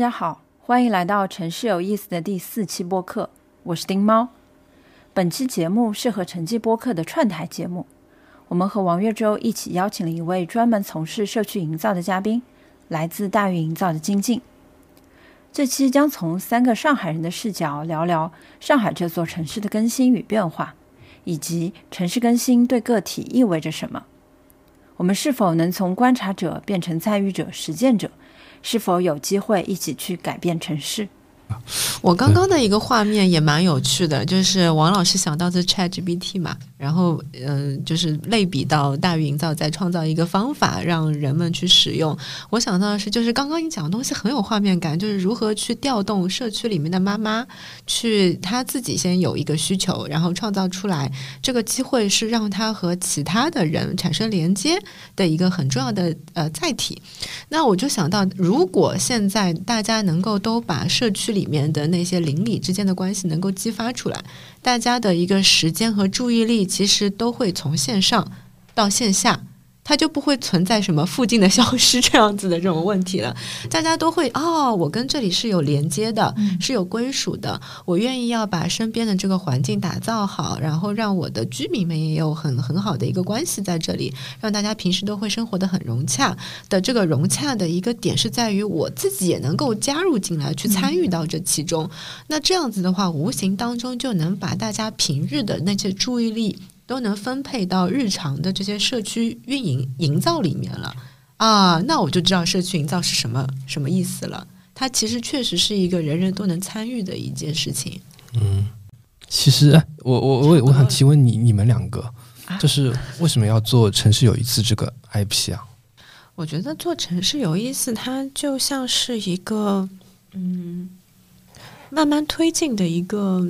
大家好，欢迎来到《城市有意思》的第四期播客，我是丁猫。本期节目是和城际播客的串台节目，我们和王月洲一起邀请了一位专门从事社区营造的嘉宾，来自大运营造的金靖。这期将从三个上海人的视角聊聊上海这座城市的更新与变化，以及城市更新对个体意味着什么。我们是否能从观察者变成参与者、实践者？是否有机会一起去改变城市？我刚刚的一个画面也蛮有趣的，就是王老师想到的 ChatGPT 嘛。然后，嗯，就是类比到大鱼营造，再创造一个方法，让人们去使用。我想到的是，就是刚刚你讲的东西很有画面感，就是如何去调动社区里面的妈妈，去他自己先有一个需求，然后创造出来这个机会，是让他和其他的人产生连接的一个很重要的呃载体。那我就想到，如果现在大家能够都把社区里里面的那些邻里之间的关系能够激发出来。大家的一个时间和注意力，其实都会从线上到线下。它就不会存在什么附近的消失这样子的这种问题了。大家都会哦，我跟这里是有连接的，是有归属的。我愿意要把身边的这个环境打造好，然后让我的居民们也有很很好的一个关系在这里，让大家平时都会生活的很融洽。的这个融洽的一个点是在于我自己也能够加入进来，去参与到这其中。那这样子的话，无形当中就能把大家平日的那些注意力。都能分配到日常的这些社区运营营造里面了啊，那我就知道社区营造是什么什么意思了。它其实确实是一个人人都能参与的一件事情。嗯，其实我我我我想提问你，你们两个就是为什么要做城市有意思这个 IP 啊？我觉得做城市有意思，它就像是一个嗯，慢慢推进的一个。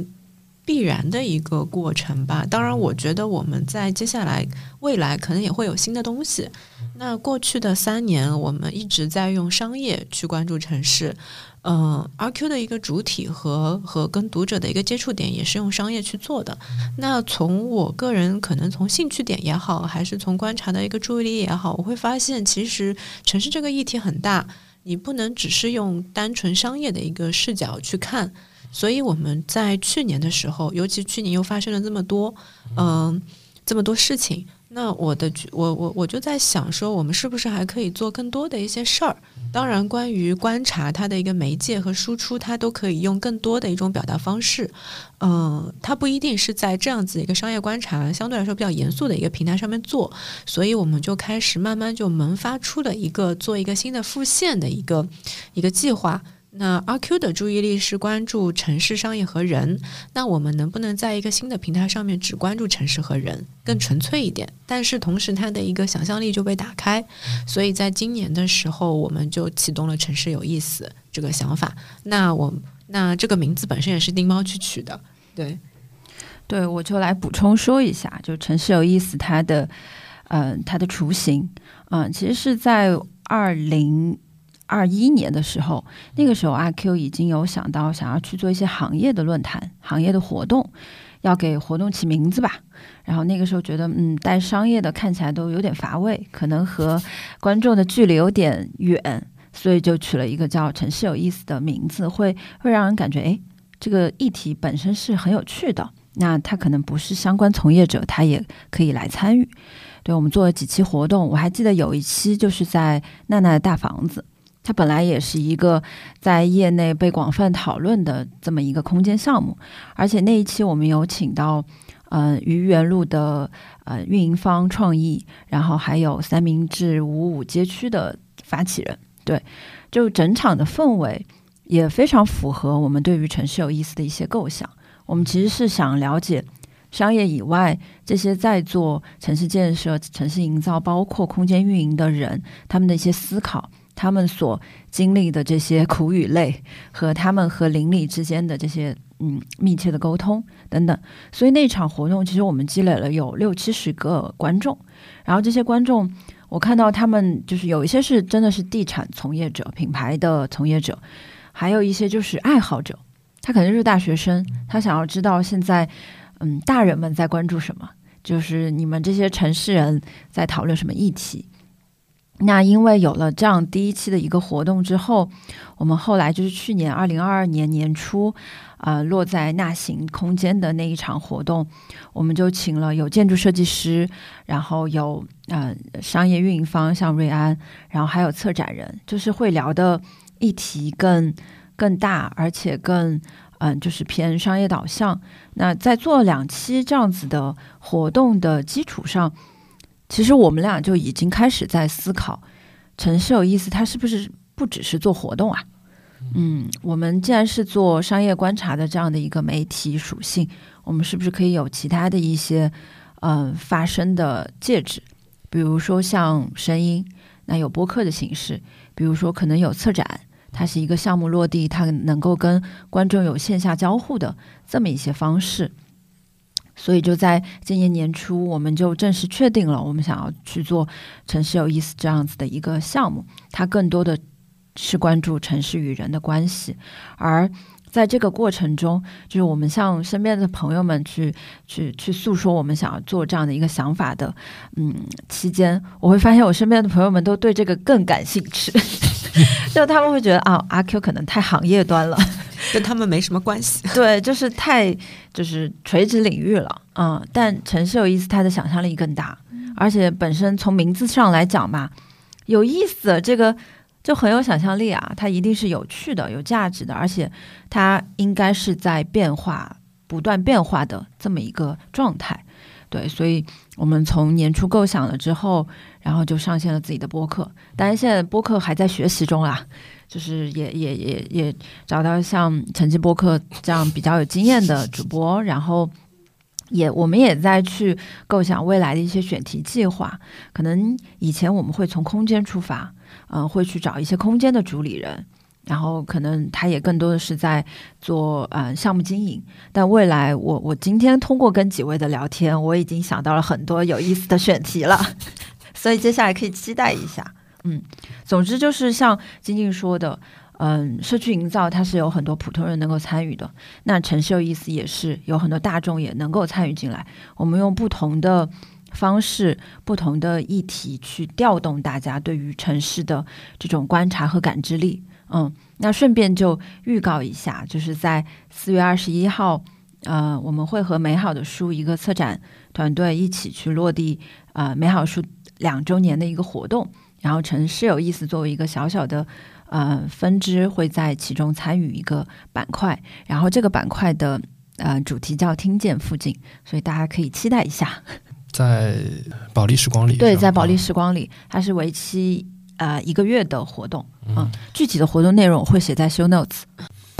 必然的一个过程吧。当然，我觉得我们在接下来未来可能也会有新的东西。那过去的三年，我们一直在用商业去关注城市。嗯，R Q 的一个主体和和跟读者的一个接触点也是用商业去做的。那从我个人可能从兴趣点也好，还是从观察的一个注意力也好，我会发现其实城市这个议题很大，你不能只是用单纯商业的一个视角去看。所以我们在去年的时候，尤其去年又发生了这么多，嗯，这么多事情。那我的我我我就在想说，我们是不是还可以做更多的一些事儿？当然，关于观察它的一个媒介和输出，它都可以用更多的一种表达方式。嗯，它不一定是在这样子一个商业观察相对来说比较严肃的一个平台上面做。所以我们就开始慢慢就萌发出了一个做一个新的复线的一个一个计划。那阿 Q 的注意力是关注城市商业和人，那我们能不能在一个新的平台上面只关注城市和人，更纯粹一点？但是同时，它的一个想象力就被打开。所以在今年的时候，我们就启动了“城市有意思”这个想法。那我那这个名字本身也是丁猫去取的。对，对我就来补充说一下，就“城市有意思”它的嗯它的雏形嗯，其实是在二零。二一年的时候，那个时候阿 Q 已经有想到想要去做一些行业的论坛、行业的活动，要给活动起名字吧。然后那个时候觉得，嗯，带商业的看起来都有点乏味，可能和观众的距离有点远，所以就取了一个叫“城市有意思”的名字，会会让人感觉，哎，这个议题本身是很有趣的。那他可能不是相关从业者，他也可以来参与。对我们做了几期活动，我还记得有一期就是在娜娜的大房子。它本来也是一个在业内被广泛讨论的这么一个空间项目，而且那一期我们有请到，呃，愚园路的呃运营方创意，然后还有三明治五五街区的发起人，对，就整场的氛围也非常符合我们对于城市有意思的一些构想。我们其实是想了解商业以外这些在做城市建设、城市营造，包括空间运营的人，他们的一些思考。他们所经历的这些苦与累，和他们和邻里之间的这些嗯密切的沟通等等，所以那场活动其实我们积累了有六七十个观众，然后这些观众我看到他们就是有一些是真的是地产从业者、品牌的从业者，还有一些就是爱好者，他可能是大学生，他想要知道现在嗯大人们在关注什么，就是你们这些城市人在讨论什么议题。那因为有了这样第一期的一个活动之后，我们后来就是去年二零二二年年初，啊，落在纳行空间的那一场活动，我们就请了有建筑设计师，然后有呃商业运营方像瑞安，然后还有策展人，就是会聊的议题更更大，而且更嗯就是偏商业导向。那在做两期这样子的活动的基础上。其实我们俩就已经开始在思考，城市有意思，它是不是不只是做活动啊？嗯，我们既然是做商业观察的这样的一个媒体属性，我们是不是可以有其他的一些嗯发声的介质？比如说像声音，那有播客的形式；比如说可能有策展，它是一个项目落地，它能够跟观众有线下交互的这么一些方式。所以就在今年年初，我们就正式确定了，我们想要去做城市有意思这样子的一个项目。它更多的是关注城市与人的关系，而在这个过程中，就是我们向身边的朋友们去去去诉说我们想要做这样的一个想法的，嗯，期间我会发现我身边的朋友们都对这个更感兴趣，就他们会觉得啊，阿 Q 可能太行业端了。跟他们没什么关系，对，就是太就是垂直领域了，嗯，但城市有意思，它的想象力更大，而且本身从名字上来讲嘛，有意思，这个就很有想象力啊，它一定是有趣的、有价值的，而且它应该是在变化、不断变化的这么一个状态，对，所以我们从年初构想了之后，然后就上线了自己的播客，当然现在播客还在学习中啦。就是也也也也找到像晨记播客这样比较有经验的主播，然后也我们也在去构想未来的一些选题计划。可能以前我们会从空间出发，嗯，会去找一些空间的主理人，然后可能他也更多的是在做呃项目经营。但未来我我今天通过跟几位的聊天，我已经想到了很多有意思的选题了，所以接下来可以期待一下。嗯，总之就是像晶晶说的，嗯，社区营造它是有很多普通人能够参与的，那城市有意思也是有很多大众也能够参与进来。我们用不同的方式、不同的议题去调动大家对于城市的这种观察和感知力。嗯，那顺便就预告一下，就是在四月二十一号，呃，我们会和美好的书一个策展团队一起去落地，呃，美好书两周年的一个活动。然后城市有意思，作为一个小小的呃分支，会在其中参与一个板块。然后这个板块的呃主题叫“听见附近”，所以大家可以期待一下。在保利时光里，对，在保利时光里，它是为期呃一个月的活动。嗯，具体的活动内容会写在 show notes。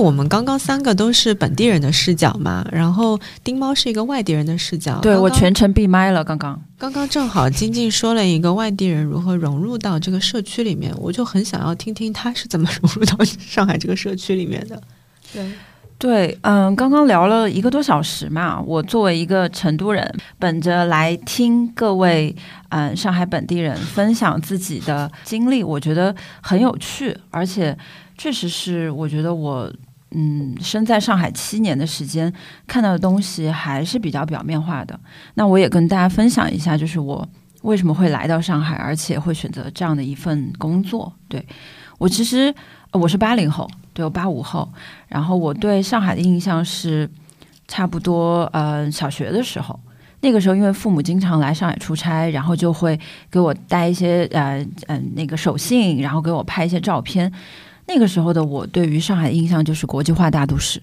我们刚刚三个都是本地人的视角嘛，然后丁猫是一个外地人的视角。对我全程闭麦了，刚刚刚刚正好晶晶说了一个外地人如何融入到这个社区里面，我就很想要听听他是怎么融入到上海这个社区里面的。对对，嗯，刚刚聊了一个多小时嘛，我作为一个成都人，本着来听各位嗯上海本地人分享自己的经历，我觉得很有趣，而且确实是我觉得我。嗯，身在上海七年的时间，看到的东西还是比较表面化的。那我也跟大家分享一下，就是我为什么会来到上海，而且会选择这样的一份工作。对我其实我是八零后，对我八五后，然后我对上海的印象是差不多呃小学的时候，那个时候因为父母经常来上海出差，然后就会给我带一些呃嗯那个手信，然后给我拍一些照片。那个时候的我对于上海的印象就是国际化大都市，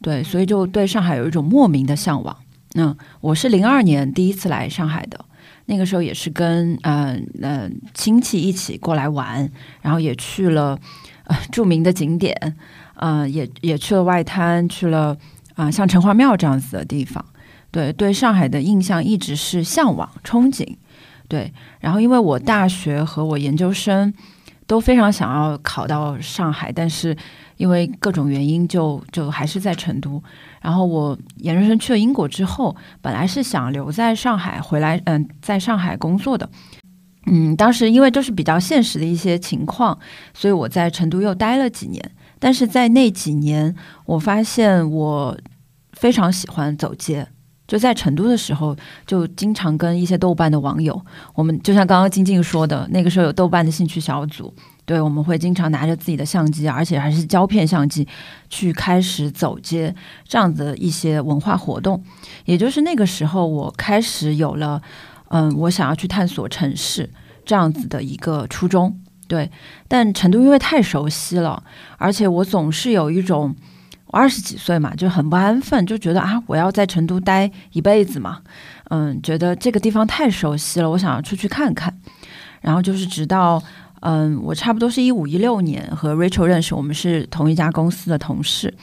对，所以就对上海有一种莫名的向往。那我是零二年第一次来上海的，那个时候也是跟嗯嗯亲戚一起过来玩，然后也去了呃著名的景点，嗯也也去了外滩，去了啊像城隍庙这样子的地方。对，对上海的印象一直是向往、憧憬。对，然后因为我大学和我研究生。都非常想要考到上海，但是因为各种原因，就就还是在成都。然后我研究生去了英国之后，本来是想留在上海，回来嗯，在上海工作的。嗯，当时因为就是比较现实的一些情况，所以我在成都又待了几年。但是在那几年，我发现我非常喜欢走街。就在成都的时候，就经常跟一些豆瓣的网友，我们就像刚刚晶晶说的，那个时候有豆瓣的兴趣小组，对，我们会经常拿着自己的相机，而且还是胶片相机，去开始走街这样子的一些文化活动。也就是那个时候，我开始有了，嗯，我想要去探索城市这样子的一个初衷。对，但成都因为太熟悉了，而且我总是有一种。我二十几岁嘛，就很不安分，就觉得啊，我要在成都待一辈子嘛，嗯，觉得这个地方太熟悉了，我想要出去看看。然后就是直到，嗯，我差不多是一五一六年和 Rachel 认识，我们是同一家公司的同事，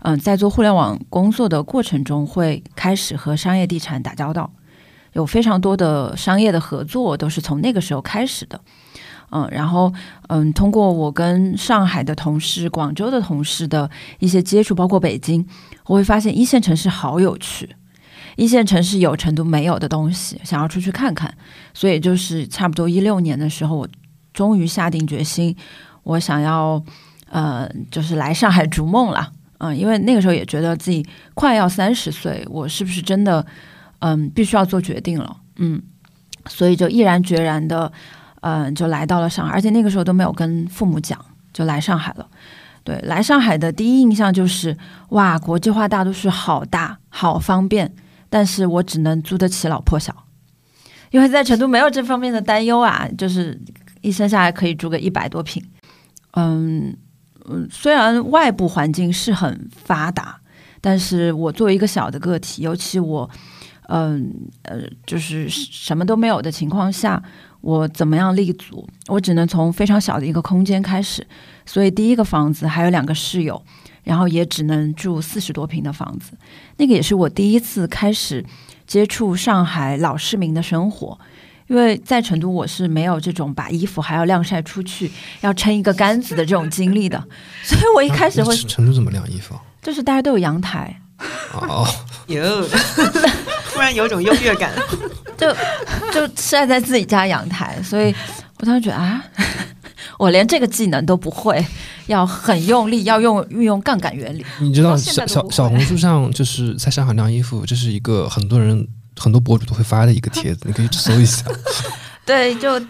嗯，在做互联网工作的过程中，会开始和商业地产打交道，有非常多的商业的合作都是从那个时候开始的。嗯，然后嗯，通过我跟上海的同事、广州的同事的一些接触，包括北京，我会发现一线城市好有趣，一线城市有成都没有的东西，想要出去看看。所以就是差不多一六年的时候，我终于下定决心，我想要呃，就是来上海逐梦了。嗯，因为那个时候也觉得自己快要三十岁，我是不是真的嗯，必须要做决定了？嗯，所以就毅然决然的。嗯，就来到了上海，而且那个时候都没有跟父母讲，就来上海了。对，来上海的第一印象就是，哇，国际化大都市好大，好方便，但是我只能租得起老破小，因为在成都没有这方面的担忧啊，就是一生下来可以住个一百多平。嗯嗯，虽然外部环境是很发达，但是我作为一个小的个体，尤其我，嗯呃，就是什么都没有的情况下。我怎么样立足？我只能从非常小的一个空间开始，所以第一个房子还有两个室友，然后也只能住四十多平的房子。那个也是我第一次开始接触上海老市民的生活，因为在成都我是没有这种把衣服还要晾晒出去，要撑一个杆子的这种经历的，所以我一开始会成都怎么晾衣服？就是大家都有阳台。哦，有，突然有种优越感。就就晒在自己家阳台，所以我当时觉得啊，我连这个技能都不会，要很用力，要用运用杠杆原理。你知道小小小红书上就是在上海晾衣服，这是一个很多人很多博主都会发的一个帖子，你可以去搜一下。对，就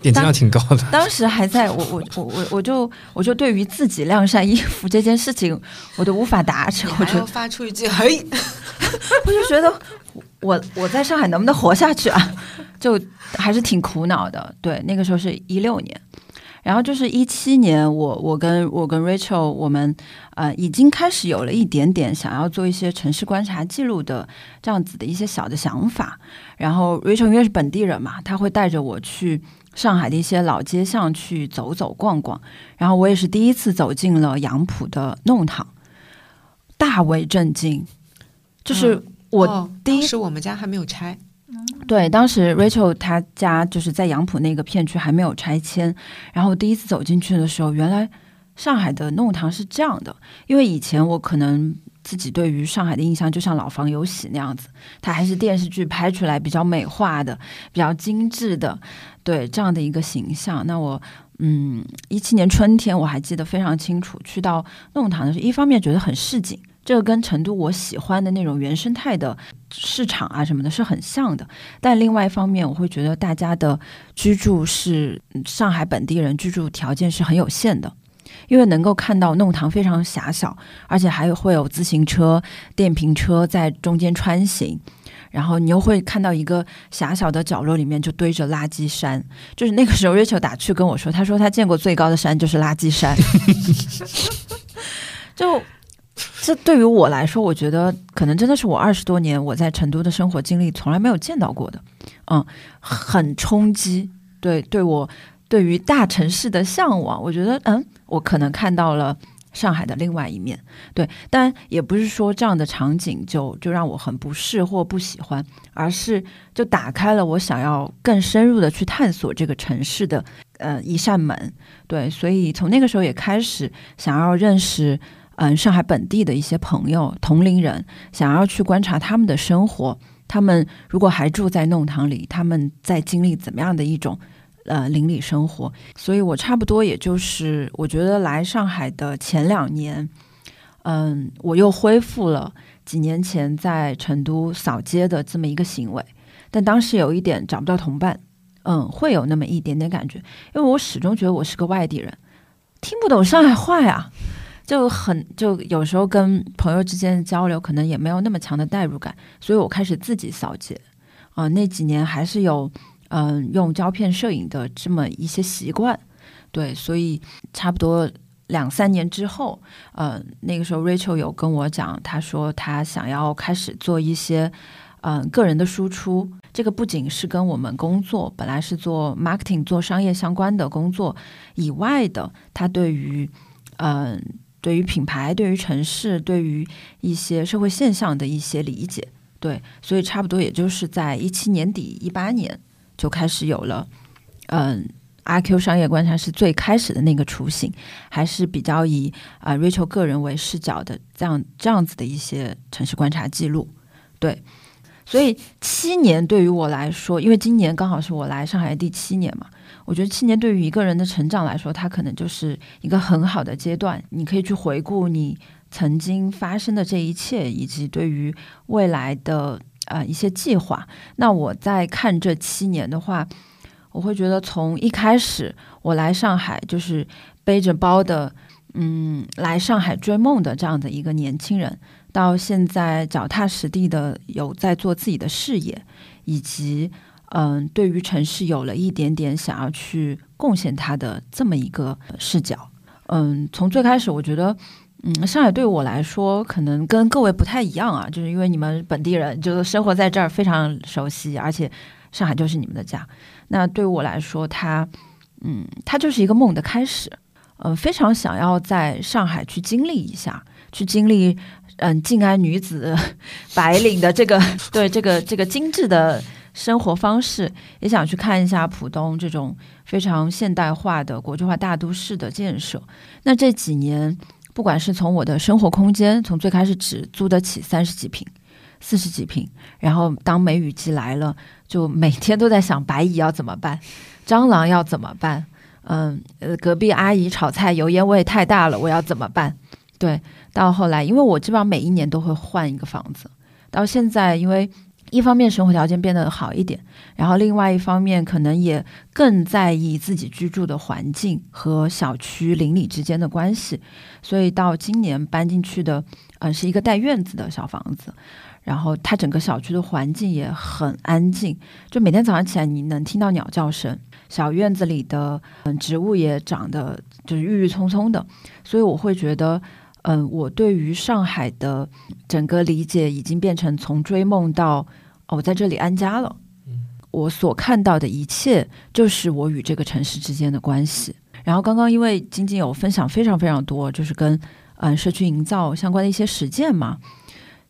点击量挺高的。当时还在我我我我我就我就对于自己晾晒衣服这件事情，我都无法达成。我就发出一句嘿，我就觉得。我我在上海能不能活下去啊？就还是挺苦恼的。对，那个时候是一六年，然后就是一七年，我我跟我跟 Rachel，我们呃已经开始有了一点点想要做一些城市观察记录的这样子的一些小的想法。然后 Rachel 因为是本地人嘛，他会带着我去上海的一些老街巷去走走逛逛。然后我也是第一次走进了杨浦的弄堂，大为震惊，就是。我第一是我们家还没有拆，对，当时 Rachel 她家就是在杨浦那个片区还没有拆迁，然后第一次走进去的时候，原来上海的弄堂是这样的。因为以前我可能自己对于上海的印象就像老房有喜那样子，它还是电视剧拍出来比较美化的、比较精致的，对这样的一个形象。那我嗯，一七年春天我还记得非常清楚，去到弄堂的时候，一方面觉得很市井。这个跟成都我喜欢的那种原生态的市场啊什么的是很像的，但另外一方面，我会觉得大家的居住是上海本地人居住条件是很有限的，因为能够看到弄堂非常狭小，而且还会有自行车、电瓶车在中间穿行，然后你又会看到一个狭小的角落里面就堆着垃圾山，就是那个时候 Rachel 打趣跟我说，他说他见过最高的山就是垃圾山，就。这对于我来说，我觉得可能真的是我二十多年我在成都的生活经历从来没有见到过的，嗯，很冲击。对，对我对于大城市的向往，我觉得，嗯，我可能看到了上海的另外一面。对，但也不是说这样的场景就就让我很不适或不喜欢，而是就打开了我想要更深入的去探索这个城市的呃一扇门。对，所以从那个时候也开始想要认识。嗯，上海本地的一些朋友、同龄人想要去观察他们的生活，他们如果还住在弄堂里，他们在经历怎么样的一种呃邻里生活？所以我差不多也就是，我觉得来上海的前两年，嗯，我又恢复了几年前在成都扫街的这么一个行为，但当时有一点找不到同伴，嗯，会有那么一点点感觉，因为我始终觉得我是个外地人，听不懂上海话呀，就很就有时候跟朋友之间的交流可能也没有那么强的代入感，所以我开始自己扫街，啊，那几年还是有嗯用胶片摄影的这么一些习惯，对，所以差不多。两三年之后，呃，那个时候 Rachel 有跟我讲，他说他想要开始做一些，嗯，个人的输出。这个不仅是跟我们工作本来是做 marketing 做商业相关的工作以外的，他对于，嗯，对于品牌、对于城市、对于一些社会现象的一些理解。对，所以差不多也就是在一七年底、一八年就开始有了，嗯。阿 Q 商业观察是最开始的那个雏形，还是比较以啊 Rachel 个人为视角的这样这样子的一些城市观察记录，对，所以七年对于我来说，因为今年刚好是我来上海第七年嘛，我觉得七年对于一个人的成长来说，它可能就是一个很好的阶段，你可以去回顾你曾经发生的这一切，以及对于未来的呃一些计划。那我在看这七年的话。我会觉得，从一开始我来上海就是背着包的，嗯，来上海追梦的这样的一个年轻人，到现在脚踏实地的有在做自己的事业，以及嗯，对于城市有了一点点想要去贡献他的这么一个视角。嗯，从最开始我觉得，嗯，上海对我来说可能跟各位不太一样啊，就是因为你们本地人就是生活在这儿非常熟悉，而且上海就是你们的家。那对我来说，它，嗯，它就是一个梦的开始，嗯，非常想要在上海去经历一下，去经历，嗯，静安女子 白领的这个对这个这个精致的生活方式，也想去看一下浦东这种非常现代化的国际化大都市的建设。那这几年，不管是从我的生活空间，从最开始只租得起三十几平。四十几平，然后当梅雨季来了，就每天都在想白蚁要怎么办，蟑螂要怎么办？嗯，呃，隔壁阿姨炒菜油烟味太大了，我要怎么办？对，到后来，因为我基本上每一年都会换一个房子，到现在，因为一方面生活条件变得好一点，然后另外一方面可能也更在意自己居住的环境和小区邻里之间的关系，所以到今年搬进去的，嗯，是一个带院子的小房子。然后它整个小区的环境也很安静，就每天早上起来你能听到鸟叫声，小院子里的嗯植物也长得就是郁郁葱葱的，所以我会觉得，嗯，我对于上海的整个理解已经变成从追梦到我在这里安家了。我所看到的一切就是我与这个城市之间的关系。然后刚刚因为晶晶有分享非常非常多，就是跟嗯社区营造相关的一些实践嘛，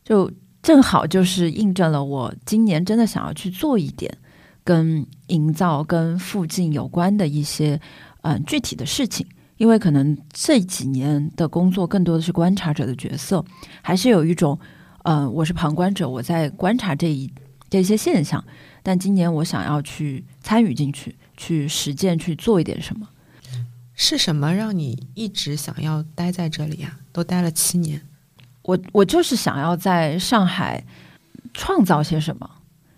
就。正好就是印证了我今年真的想要去做一点跟营造、跟附近有关的一些嗯具体的事情，因为可能这几年的工作更多的是观察者的角色，还是有一种嗯我是旁观者，我在观察这一这些现象。但今年我想要去参与进去，去实践，去做一点什么。是什么让你一直想要待在这里呀？都待了七年。我我就是想要在上海创造些什么，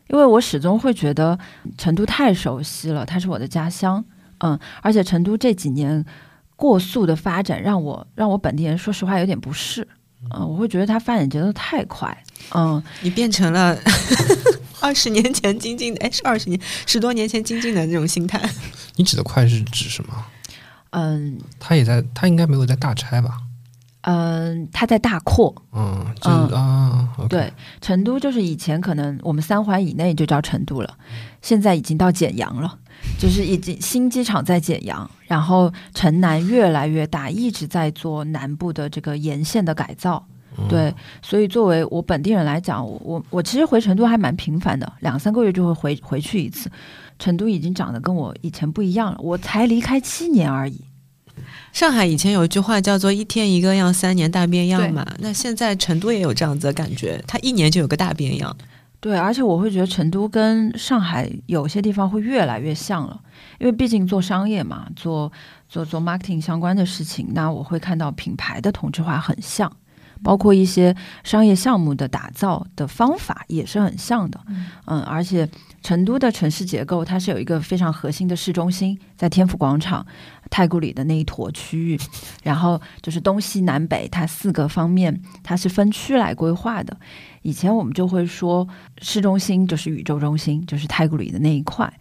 因为我始终会觉得成都太熟悉了，它是我的家乡，嗯，而且成都这几年过速的发展，让我让我本地人说实话有点不适，嗯，我会觉得它发展节奏太快，嗯，你变成了二十年前精进的，哎，是二十年十多年前精进的那种心态。你指的快是指什么？嗯，他也在，他应该没有在大拆吧？嗯，他在大扩，嗯嗯啊，对，成都就是以前可能我们三环以内就叫成都了，现在已经到简阳了，就是已经新机场在简阳，然后城南越来越大，一直在做南部的这个沿线的改造，对，所以作为我本地人来讲，我我其实回成都还蛮频繁的，两三个月就会回回去一次，成都已经长得跟我以前不一样了，我才离开七年而已。上海以前有一句话叫做“一天一个样，三年大变样”嘛。那现在成都也有这样子的感觉，它一年就有个大变样。对，而且我会觉得成都跟上海有些地方会越来越像了，因为毕竟做商业嘛，做做做 marketing 相关的事情，那我会看到品牌的同质化很像，包括一些商业项目的打造的方法也是很像的。嗯，而且成都的城市结构它是有一个非常核心的市中心，在天府广场、太古里的那一坨区域，然后就是东西南北它四个方面它是分区来规划的。以前我们就会说市中心就是宇宙中心，就是太古里的那一块。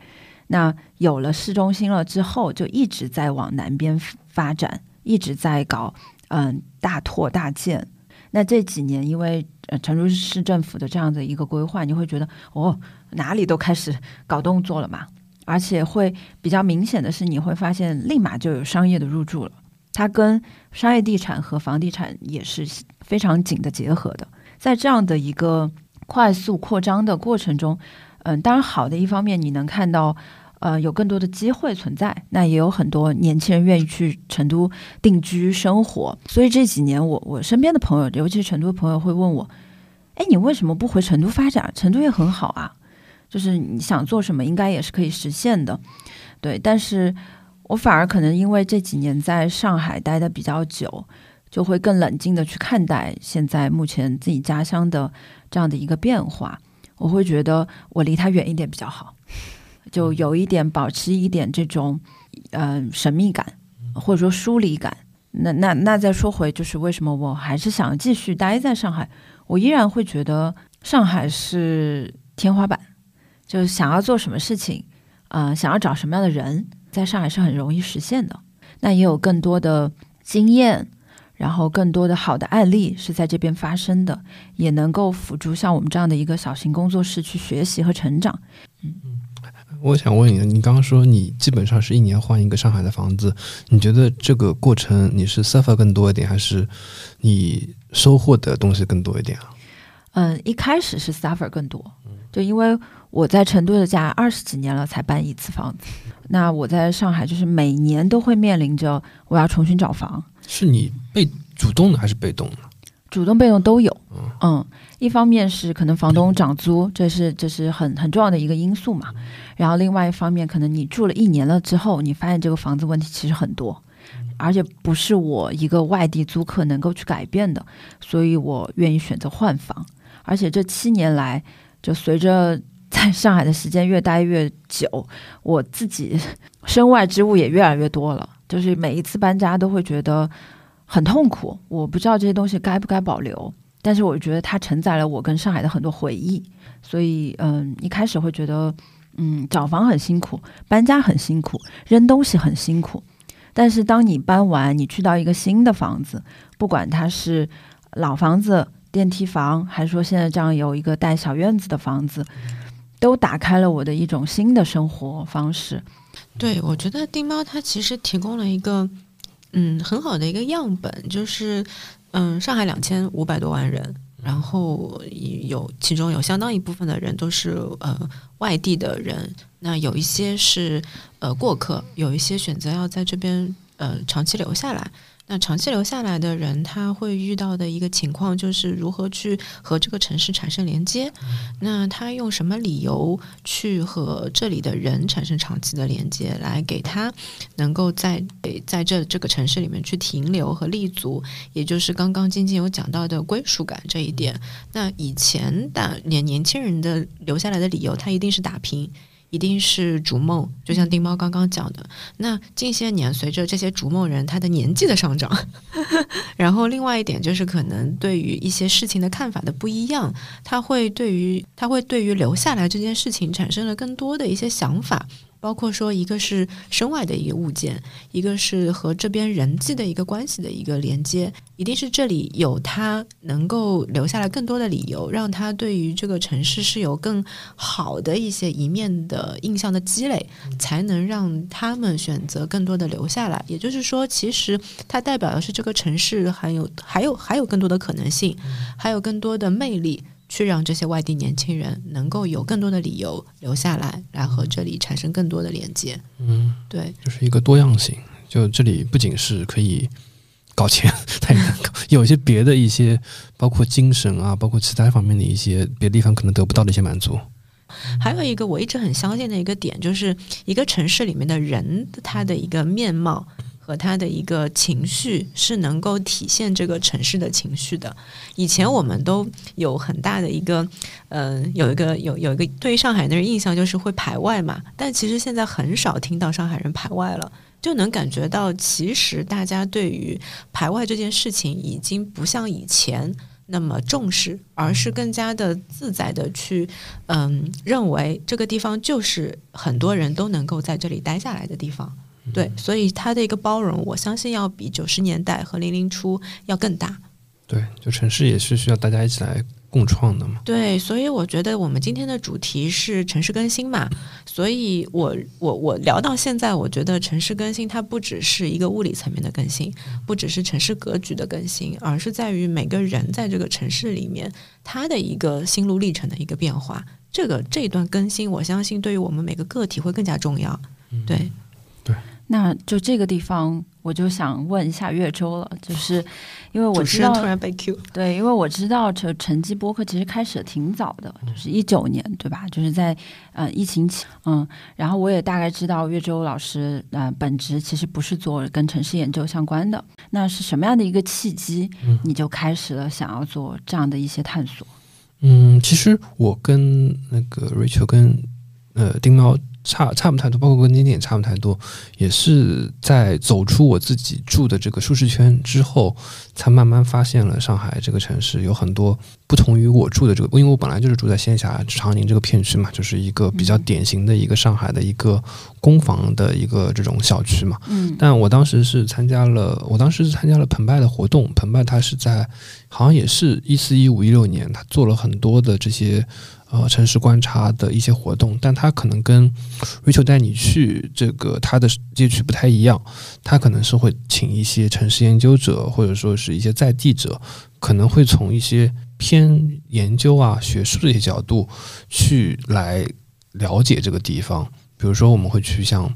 那有了市中心了之后，就一直在往南边发展，一直在搞嗯大拓大建。那这几年，因为呃成都市政府的这样的一个规划，你会觉得哦哪里都开始搞动作了嘛。而且会比较明显的是，你会发现立马就有商业的入驻了。它跟商业地产和房地产也是非常紧的结合的。在这样的一个快速扩张的过程中，嗯，当然好的一方面，你能看到。呃，有更多的机会存在，那也有很多年轻人愿意去成都定居生活。所以这几年，我我身边的朋友，尤其是成都的朋友，会问我：“哎，你为什么不回成都发展？成都也很好啊，就是你想做什么，应该也是可以实现的。”对，但是我反而可能因为这几年在上海待的比较久，就会更冷静的去看待现在目前自己家乡的这样的一个变化。我会觉得我离他远一点比较好。就有一点保持一点这种，呃，神秘感或者说疏离感。那那那再说回，就是为什么我还是想继续待在上海？我依然会觉得上海是天花板，就是想要做什么事情，啊，想要找什么样的人，在上海是很容易实现的。那也有更多的经验，然后更多的好的案例是在这边发生的，也能够辅助像我们这样的一个小型工作室去学习和成长。嗯嗯。我想问你，你刚刚说你基本上是一年换一个上海的房子，你觉得这个过程你是 suffer 更多一点，还是你收获的东西更多一点啊？嗯，一开始是 suffer 更多，就因为我在成都的家二十几年了才搬一次房子，那我在上海就是每年都会面临着我要重新找房。是你被主动的还是被动的？主动被动都有，嗯，一方面是可能房东涨租，这是这是很很重要的一个因素嘛。然后另外一方面，可能你住了一年了之后，你发现这个房子问题其实很多，而且不是我一个外地租客能够去改变的，所以我愿意选择换房。而且这七年来，就随着在上海的时间越待越久，我自己 身外之物也越来越多了，就是每一次搬家都会觉得。很痛苦，我不知道这些东西该不该保留，但是我觉得它承载了我跟上海的很多回忆，所以嗯，一开始会觉得嗯，找房很辛苦，搬家很辛苦，扔东西很辛苦，但是当你搬完，你去到一个新的房子，不管它是老房子、电梯房，还是说现在这样有一个带小院子的房子，都打开了我的一种新的生活方式。对，我觉得丁猫它其实提供了一个。嗯，很好的一个样本，就是，嗯，上海两千五百多万人，然后有其中有相当一部分的人都是呃外地的人，那有一些是呃过客，有一些选择要在这边呃长期留下来。那长期留下来的人，他会遇到的一个情况就是如何去和这个城市产生连接。那他用什么理由去和这里的人产生长期的连接，来给他能够在在这这个城市里面去停留和立足？也就是刚刚晶晶有讲到的归属感这一点。那以前的年年轻人的留下来的理由，他一定是打拼。一定是逐梦，就像丁猫刚刚讲的。那近些年，随着这些逐梦人他的年纪的上涨，然后另外一点就是可能对于一些事情的看法的不一样，他会对于他会对于留下来这件事情产生了更多的一些想法。包括说，一个是身外的一个物件，一个是和这边人际的一个关系的一个连接，一定是这里有他能够留下来更多的理由，让他对于这个城市是有更好的一些一面的印象的积累，才能让他们选择更多的留下来。也就是说，其实它代表的是这个城市还有还有还有更多的可能性，还有更多的魅力。去让这些外地年轻人能够有更多的理由留下来，来和这里产生更多的连接。嗯，对，就是一个多样性。就这里不仅是可以搞钱，它也能搞有一些别的一些，包括精神啊，包括其他方面的一些别的地方可能得不到的一些满足。还有一个我一直很相信的一个点，就是一个城市里面的人他的一个面貌。和他的一个情绪是能够体现这个城市的情绪的。以前我们都有很大的一个，呃，有一个有有一个对于上海人的印象就是会排外嘛，但其实现在很少听到上海人排外了，就能感觉到其实大家对于排外这件事情已经不像以前。那么重视，而是更加的自在的去，嗯，认为这个地方就是很多人都能够在这里待下来的地方，对，所以它的一个包容，我相信要比九十年代和零零初要更大。对，就城市也是需要大家一起来。共创的嘛，对，所以我觉得我们今天的主题是城市更新嘛，所以我我我聊到现在，我觉得城市更新它不只是一个物理层面的更新，不只是城市格局的更新，而是在于每个人在这个城市里面他的一个心路历程的一个变化。这个这一段更新，我相信对于我们每个个体会更加重要。对，对。那就这个地方，我就想问一下岳州了，就是因为我知道突然被 Q，对，因为我知道这晨基播客其实开始的挺早的，就是一九年，对吧？就是在呃疫情期，嗯，然后我也大概知道岳州老师呃本职其实不是做跟城市研究相关的，那是什么样的一个契机，你就开始了想要做这样的一些探索？嗯，其实我跟那个 Rachel 跟呃丁猫。差差不太多，包括跟今天也差不太多，也是在走出我自己住的这个舒适圈之后，才慢慢发现了上海这个城市有很多不同于我住的这个，因为我本来就是住在仙霞长宁这个片区嘛，就是一个比较典型的一个上海的一个公房的一个这种小区嘛。嗯，但我当时是参加了，我当时是参加了澎湃的活动，澎湃它是在好像也是一四一五一六年，他做了很多的这些。呃，城市观察的一些活动，但它可能跟 Rachel 带你去这个它的街区不太一样，它可能是会请一些城市研究者或者说是一些在地者，可能会从一些偏研究啊、学术的一些角度去来了解这个地方。比如说，我们会去像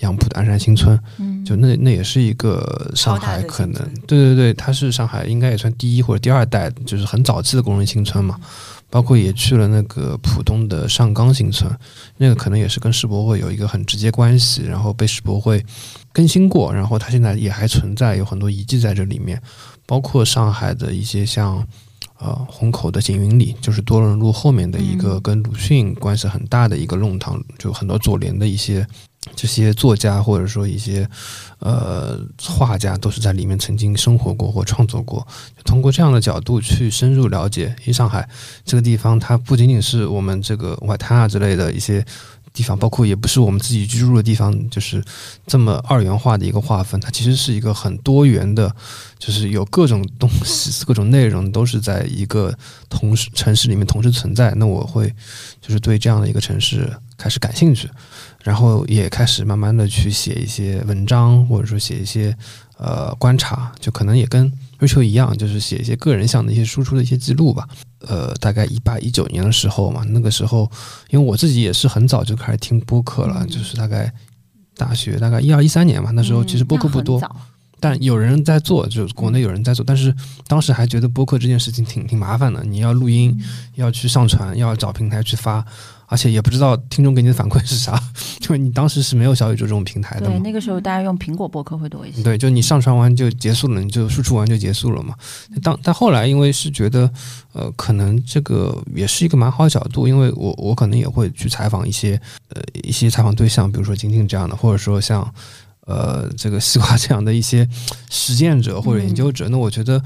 杨浦的鞍山新村，嗯，就那那也是一个上海可能对对对，它是上海应该也算第一或者第二代，就是很早期的工人新村嘛。包括也去了那个浦东的上钢新村，那个可能也是跟世博会有一个很直接关系，然后被世博会更新过，然后它现在也还存在，有很多遗迹在这里面。包括上海的一些像呃虹口的景云里，就是多伦路后面的一个跟鲁迅关系很大的一个弄堂，就很多左联的一些。这些作家或者说一些呃画家都是在里面曾经生活过或创作过，通过这样的角度去深入了解，因为上海这个地方它不仅仅是我们这个外滩啊之类的一些地方，包括也不是我们自己居住的地方，就是这么二元化的一个划分，它其实是一个很多元的，就是有各种东西、各种内容都是在一个同时城市里面同时存在。那我会就是对这样的一个城市开始感兴趣。然后也开始慢慢的去写一些文章，或者说写一些呃观察，就可能也跟追求一样，就是写一些个人向的一些输出的一些记录吧。呃，大概一八一九年的时候嘛，那个时候，因为我自己也是很早就开始听播客了，就是大概大学大概一二一三年嘛，那时候其实播客不多，但有人在做，就是国内有人在做，但是当时还觉得播客这件事情挺挺麻烦的，你要录音，要去上传，要找平台去发。而且也不知道听众给你的反馈是啥，就是你当时是没有小宇宙这种平台的。对，那个时候大家用苹果播客会多一些。对，就你上传完就结束了，你就输出完就结束了嘛。当但后来因为是觉得，呃，可能这个也是一个蛮好的角度，因为我我可能也会去采访一些呃一些采访对象，比如说晶晶这样的，或者说像呃这个西瓜这样的一些实践者或者研究者，那我觉得。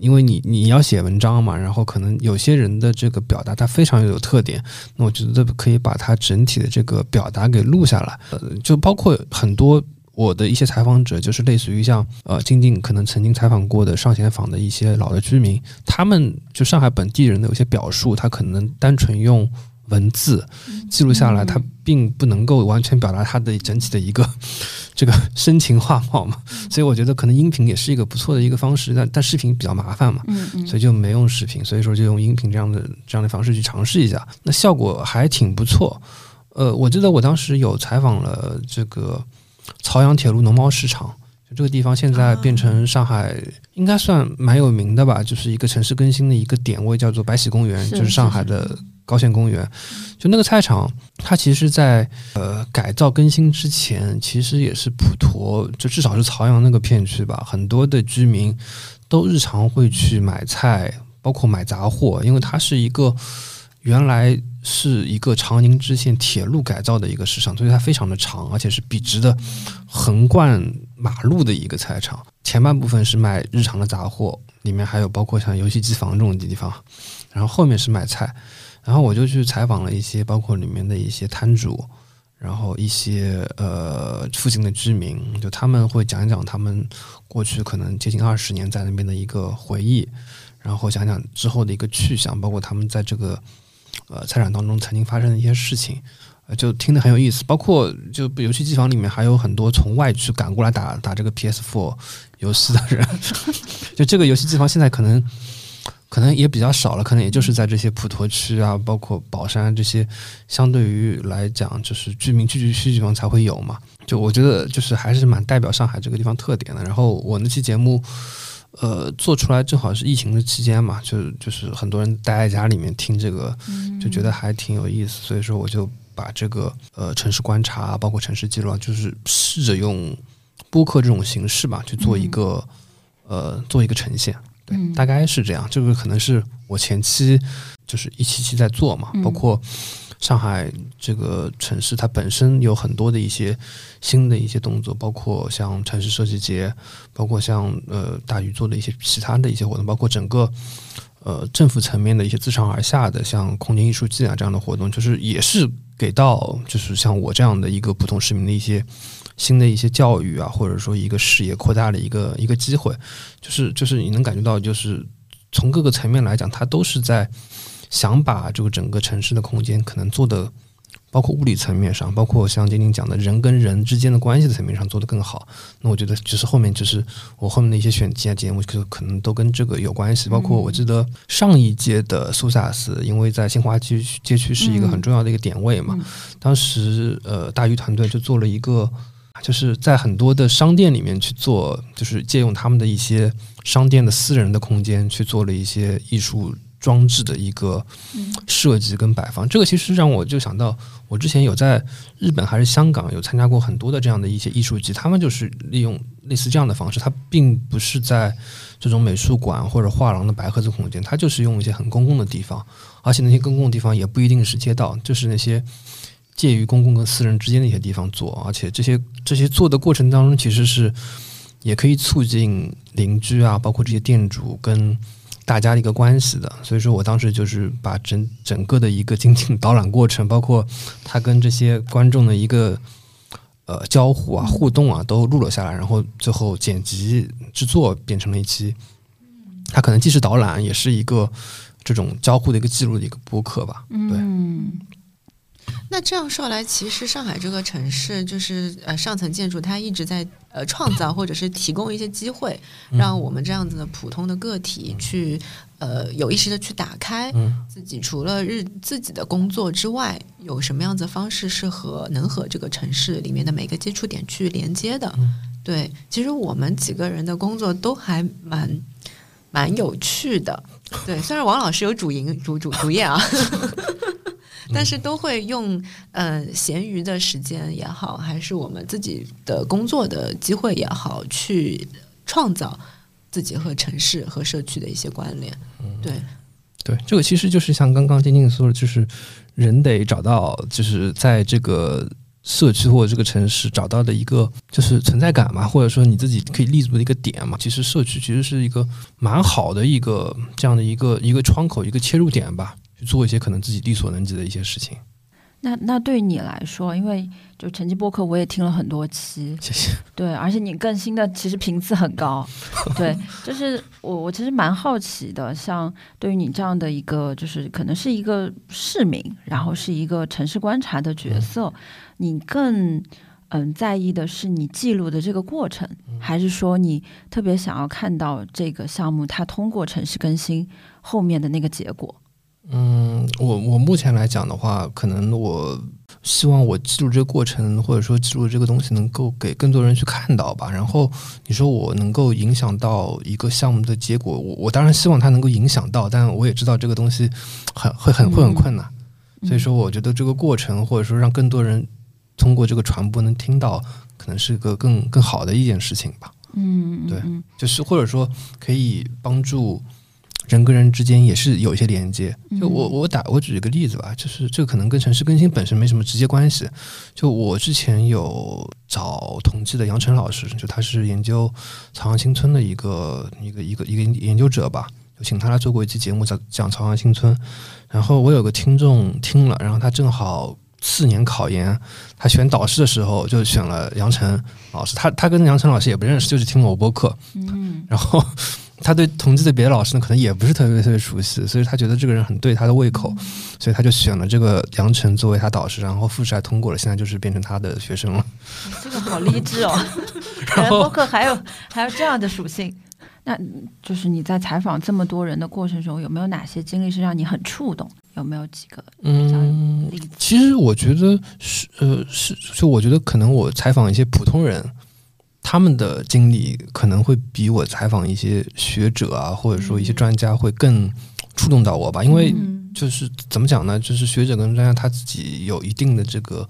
因为你你要写文章嘛，然后可能有些人的这个表达他非常有特点，那我觉得可以把他整体的这个表达给录下来。呃，就包括很多我的一些采访者，就是类似于像呃静静可能曾经采访过的上贤坊的一些老的居民，他们就上海本地人的有些表述，他可能单纯用。文字记录下来，它并不能够完全表达它的整体的一个 这个深情画貌嘛，所以我觉得可能音频也是一个不错的一个方式，但但视频比较麻烦嘛，所以就没用视频，所以说就用音频这样的这样的方式去尝试一下，那效果还挺不错。呃，我记得我当时有采访了这个曹阳铁路农贸市场，这个地方现在变成上海应该算蛮有名的吧，就是一个城市更新的一个点位，叫做白喜公园，就是上海的高县公园。就那个菜场，它其实，在呃改造更新之前，其实也是普陀，就至少是曹阳那个片区吧，很多的居民都日常会去买菜，包括买杂货，因为它是一个原来。是一个长宁支线铁路改造的一个市场，所以它非常的长，而且是笔直的横贯马路的一个菜场。前半部分是卖日常的杂货，里面还有包括像游戏机房这种地方，然后后面是卖菜。然后我就去采访了一些，包括里面的一些摊主，然后一些呃附近的居民，就他们会讲一讲他们过去可能接近二十年在那边的一个回忆，然后讲讲之后的一个去向，包括他们在这个。呃，菜场当中曾经发生的一些事情，就听得很有意思。包括就游戏机房里面还有很多从外区赶过来打打这个 PS4 游戏的人，就这个游戏机房现在可能可能也比较少了，可能也就是在这些普陀区啊，包括宝山这些相对于来讲就是居民聚集区地方才会有嘛。就我觉得就是还是蛮代表上海这个地方特点的。然后我那期节目。呃，做出来正好是疫情的期间嘛，就就是很多人待在家里面听这个，就觉得还挺有意思，所以说我就把这个呃城市观察，包括城市记录，就是试着用播客这种形式吧，去做一个呃做一个呈现，对，大概是这样。这个可能是我前期就是一期期在做嘛，包括。上海这个城市，它本身有很多的一些新的一些动作，包括像城市设计节，包括像呃大鱼做的一些其他的一些活动，包括整个呃政府层面的一些自上而下的像空间艺术季啊这样的活动，就是也是给到就是像我这样的一个普通市民的一些新的一些教育啊，或者说一个视野扩大的一个一个机会，就是就是你能感觉到，就是从各个层面来讲，它都是在。想把这个整个城市的空间可能做的，包括物理层面上，包括像今天讲的人跟人之间的关系的层面上做得更好。那我觉得就是后面就是我后面的一些选题啊节目，就可能都跟这个有关系。包括我记得上一届的苏萨斯，因为在新华街区街区是一个很重要的一个点位嘛，当时呃大鱼团队就做了一个，就是在很多的商店里面去做，就是借用他们的一些商店的私人的空间去做了一些艺术。装置的一个设计跟摆放，这个其实让我就想到，我之前有在日本还是香港有参加过很多的这样的一些艺术节，他们就是利用类似这样的方式，它并不是在这种美术馆或者画廊的白盒子空间，它就是用一些很公共的地方，而且那些公共的地方也不一定是街道，就是那些介于公共跟私人之间的一些地方做，而且这些这些做的过程当中，其实是也可以促进邻居啊，包括这些店主跟。大家的一个关系的，所以说我当时就是把整整个的一个精进导览过程，包括他跟这些观众的一个呃交互啊、互动啊，都录了下来，然后最后剪辑制作变成了一期。它可能既是导览，也是一个这种交互的一个记录的一个播客吧。对。那这样说来，其实上海这个城市，就是呃上层建筑，它一直在呃创造或者是提供一些机会，让我们这样子的普通的个体去呃有意识的去打开自己，除了日自己的工作之外，有什么样子的方式是和能和这个城市里面的每个接触点去连接的？对，其实我们几个人的工作都还蛮蛮有趣的。对，虽然王老师有主营主主主业啊。但是都会用呃闲余的时间也好，还是我们自己的工作的机会也好，去创造自己和城市和社区的一些关联。对，对，这个其实就是像刚刚晶晶说的，就是人得找到，就是在这个社区或者这个城市找到的一个就是存在感嘛，或者说你自己可以立足的一个点嘛。其实社区其实是一个蛮好的一个这样的一个一个窗口，一个切入点吧。去做一些可能自己力所能及的一些事情。那那对你来说，因为就成绩播客我也听了很多期，谢谢。对，而且你更新的其实频次很高。对，就是我我其实蛮好奇的，像对于你这样的一个，就是可能是一个市民，然后是一个城市观察的角色，你更嗯在意的是你记录的这个过程，还是说你特别想要看到这个项目它通过城市更新后面的那个结果？嗯，我我目前来讲的话，可能我希望我记录这个过程，或者说记录这个东西，能够给更多人去看到吧。然后你说我能够影响到一个项目的结果，我我当然希望它能够影响到，但我也知道这个东西很会很会很困难。所以说，我觉得这个过程，或者说让更多人通过这个传播能听到，可能是一个更更好的一件事情吧。嗯，对，就是或者说可以帮助。人跟人之间也是有一些连接。就我我打我举一个例子吧，就是这个可能跟城市更新本身没什么直接关系。就我之前有找统计的杨晨老师，就他是研究朝阳新村的一个一个一个一个研究者吧，就请他来做过一期节目，讲讲朝阳新村。然后我有个听众听了，然后他正好四年考研，他选导师的时候就选了杨晨老师。他他跟杨晨老师也不认识，就是听了我播客。嗯，然后。他对同济的别的老师呢，可能也不是特别特别熟悉，所以他觉得这个人很对他的胃口，所以他就选了这个杨晨作为他导师，然后复试还通过了，现在就是变成他的学生了。这个好励志哦！然后播客还有还有这样的属性，那就是你在采访这么多人的过程中，有没有哪些经历是让你很触动？有没有几个嗯例子？其实我觉得是呃是，就我觉得可能我采访一些普通人。他们的经历可能会比我采访一些学者啊，或者说一些专家会更触动到我吧。因为就是怎么讲呢？就是学者跟专家他自己有一定的这个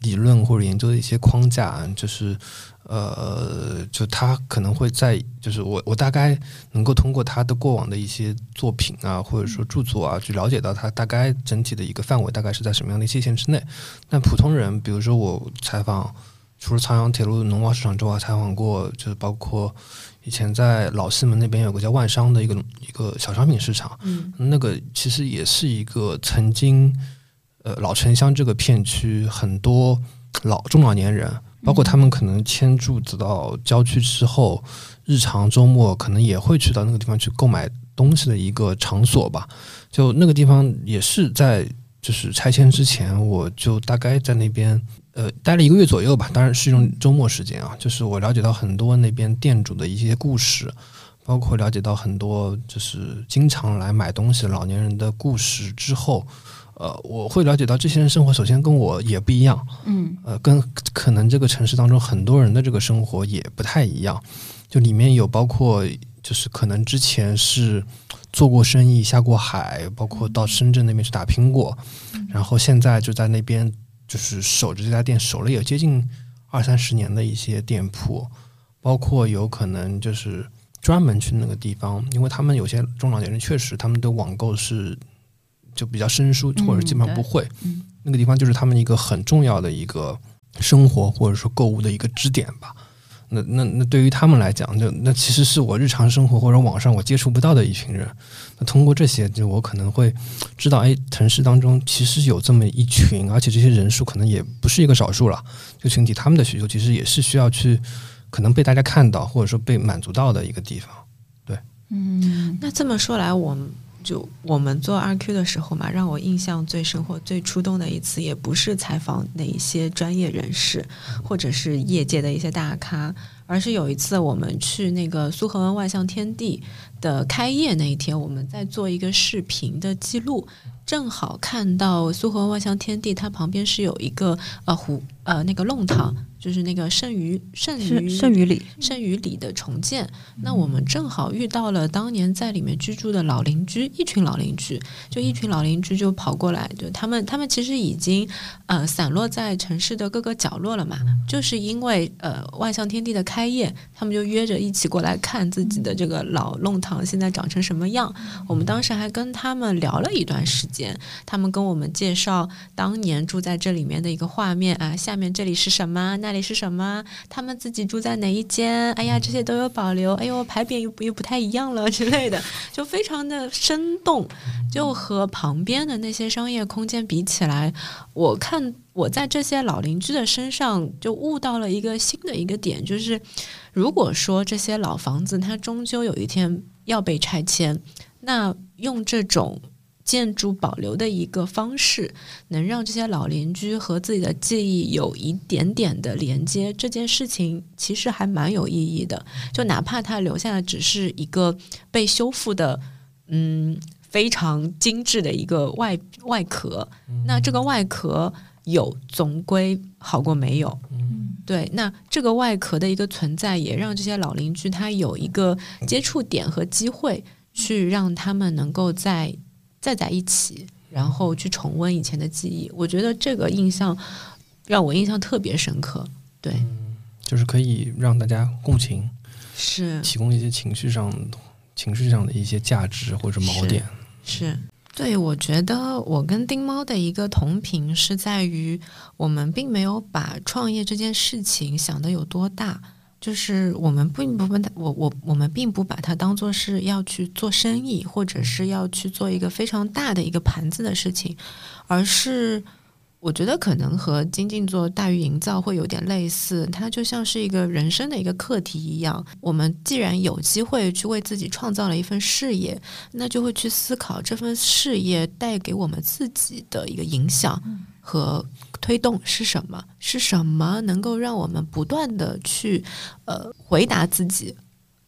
理论或者研究的一些框架，就是呃，就他可能会在，就是我我大概能够通过他的过往的一些作品啊，或者说著作啊，去了解到他大概整体的一个范围大概是在什么样的界限之内。那普通人，比如说我采访。除了朝阳铁路农贸市场之外，采访过就是包括以前在老西门那边有个叫万商的一个一个小商品市场，嗯，那个其实也是一个曾经呃老城乡这个片区很多老中老年人，包括他们可能迁住到郊区之后，日常周末可能也会去到那个地方去购买东西的一个场所吧。就那个地方也是在就是拆迁之前，我就大概在那边。呃，待了一个月左右吧，当然是用周末时间啊。就是我了解到很多那边店主的一些故事，包括了解到很多就是经常来买东西的老年人的故事之后，呃，我会了解到这些人生活首先跟我也不一样，嗯，呃，跟可能这个城市当中很多人的这个生活也不太一样。就里面有包括就是可能之前是做过生意、下过海，包括到深圳那边去打拼过，然后现在就在那边。就是守着这家店守了有接近二三十年的一些店铺，包括有可能就是专门去那个地方，因为他们有些中老年人确实他们的网购是就比较生疏，或者基本上不会。那个地方就是他们一个很重要的一个生活或者说购物的一个支点吧。那那那对于他们来讲，就那其实是我日常生活或者网上我接触不到的一群人。那通过这些，就我可能会知道，哎，城市当中其实有这么一群，而且这些人数可能也不是一个少数了。这个群体他们的需求其实也是需要去可能被大家看到，或者说被满足到的一个地方。对，嗯，那这么说来，我们。就我们做 RQ 的时候嘛，让我印象最深或最触动的一次，也不是采访哪一些专业人士，或者是业界的一些大咖，而是有一次我们去那个苏河湾万象天地的开业那一天，我们在做一个视频的记录，正好看到苏河湾万象天地，它旁边是有一个呃湖呃那个弄堂。就是那个剩余剩余剩余里剩余里的重建，那我们正好遇到了当年在里面居住的老邻居，一群老邻居，就一群老邻居就跑过来，就他们他们其实已经呃散落在城市的各个角落了嘛，就是因为呃万象天地的开业，他们就约着一起过来看自己的这个老弄堂现在长成什么样。我们当时还跟他们聊了一段时间，他们跟我们介绍当年住在这里面的一个画面啊，下面这里是什么那。那里是什么？他们自己住在哪一间？哎呀，这些都有保留。哎呦，牌匾又又不太一样了 之类的，就非常的生动。就和旁边的那些商业空间比起来，我看我在这些老邻居的身上就悟到了一个新的一个点，就是如果说这些老房子它终究有一天要被拆迁，那用这种。建筑保留的一个方式，能让这些老邻居和自己的记忆有一点点的连接，这件事情其实还蛮有意义的。就哪怕它留下的只是一个被修复的，嗯，非常精致的一个外外壳，那这个外壳有总归好过没有。嗯，对。那这个外壳的一个存在，也让这些老邻居他有一个接触点和机会，去让他们能够再再在一起，然后去重温以前的记忆。我觉得这个印象让我印象特别深刻。对，就是可以让大家共情，是提供一些情绪上、情绪上的一些价值或者锚点。是。对，我觉得我跟丁猫的一个同频是在于，我们并没有把创业这件事情想的有多大，就是我们并不把它，我我我们并不把它当做是要去做生意，或者是要去做一个非常大的一个盘子的事情，而是。我觉得可能和精进做大于营造会有点类似，它就像是一个人生的一个课题一样。我们既然有机会去为自己创造了一份事业，那就会去思考这份事业带给我们自己的一个影响和推动是什么？是什么能够让我们不断的去呃回答自己？